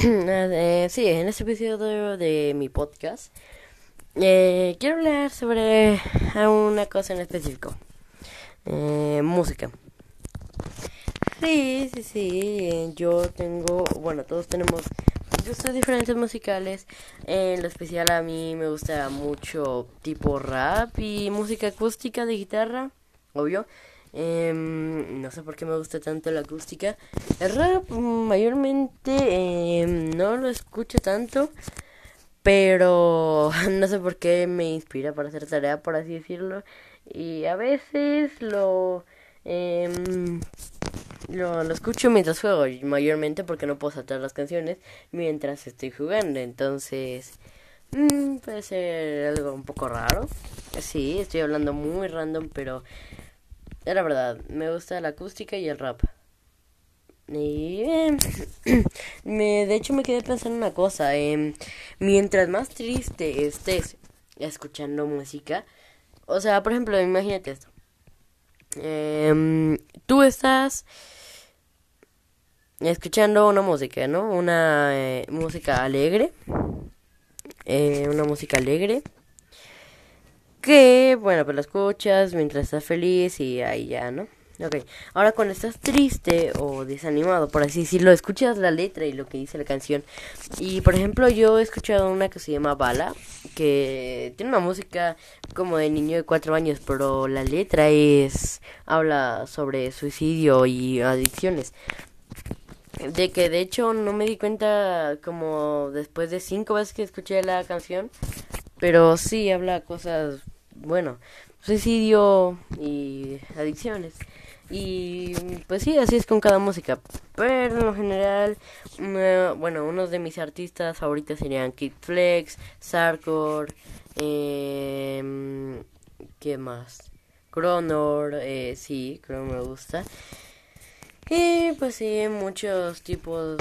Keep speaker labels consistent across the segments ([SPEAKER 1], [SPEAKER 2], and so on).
[SPEAKER 1] Eh, sí, en este episodio de mi podcast eh, quiero hablar sobre una cosa en específico. Eh, música. Sí, sí, sí. Yo tengo, bueno, todos tenemos gustos diferentes musicales. En lo especial a mí me gusta mucho tipo rap y música acústica de guitarra, obvio. No sé por qué me gusta tanto la acústica. El rap mayormente em, no lo escucho tanto, pero no sé por qué me inspira para hacer tarea, por así decirlo. Y a veces lo, em, lo, lo escucho mientras juego, mayormente porque no puedo saltar las canciones mientras estoy jugando. Entonces, mm, puede ser algo un poco raro. Sí, estoy hablando muy random, pero la verdad, me gusta la acústica y el rap. Y me, de hecho me quedé pensando una cosa. Eh, mientras más triste estés escuchando música, o sea, por ejemplo, imagínate esto. Eh, tú estás escuchando una música, ¿no? Una eh, música alegre. Eh, una música alegre que, bueno, pues lo escuchas mientras estás feliz y ahí ya, ¿no? Ok, ahora cuando estás triste o desanimado, por así decirlo, escuchas la letra y lo que dice la canción. Y por ejemplo, yo he escuchado una que se llama Bala, que tiene una música como de niño de cuatro años, pero la letra es. habla sobre suicidio y adicciones. De que de hecho no me di cuenta como después de cinco veces que escuché la canción. Pero sí habla cosas bueno, suicidio y adicciones. Y pues sí, así es con cada música. Pero en lo general, bueno, unos de mis artistas favoritos serían Kid Flex, Sarkor, eh, ¿qué más? Cronor, eh, sí, que me gusta. Y pues sí, muchos tipos,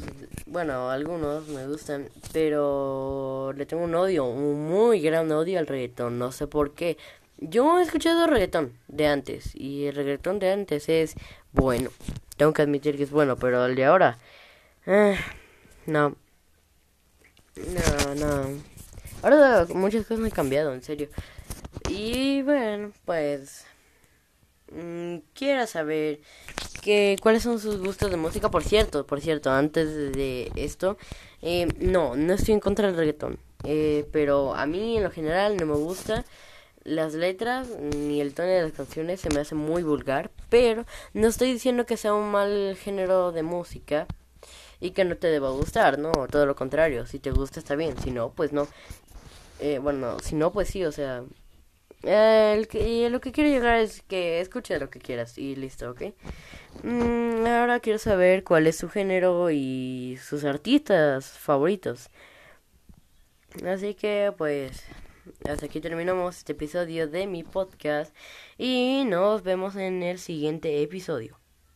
[SPEAKER 1] bueno, algunos me gustan, pero le tengo un odio, un muy gran odio al reggaetón, no sé por qué. Yo he escuchado reggaetón de antes y el reggaetón de antes es bueno, tengo que admitir que es bueno, pero el de ahora, eh, no, no, no. Ahora muchas cosas han cambiado, en serio. Y bueno, pues mmm, quiero saber que cuáles son sus gustos de música. Por cierto, por cierto, antes de esto, eh, no, no estoy en contra del reggaetón. Eh, pero a mí en lo general no me gusta las letras ni el tono de las canciones se me hace muy vulgar, pero no estoy diciendo que sea un mal género de música y que no te deba gustar, no, todo lo contrario, si te gusta está bien, si no, pues no. Eh, bueno, si no, pues sí, o sea, el que, lo que quiero llegar es que escuche lo que quieras y listo, ¿ok? Mm, ahora quiero saber cuál es su género y sus artistas favoritos. Así que pues hasta aquí terminamos este episodio de mi podcast y nos vemos en el siguiente episodio.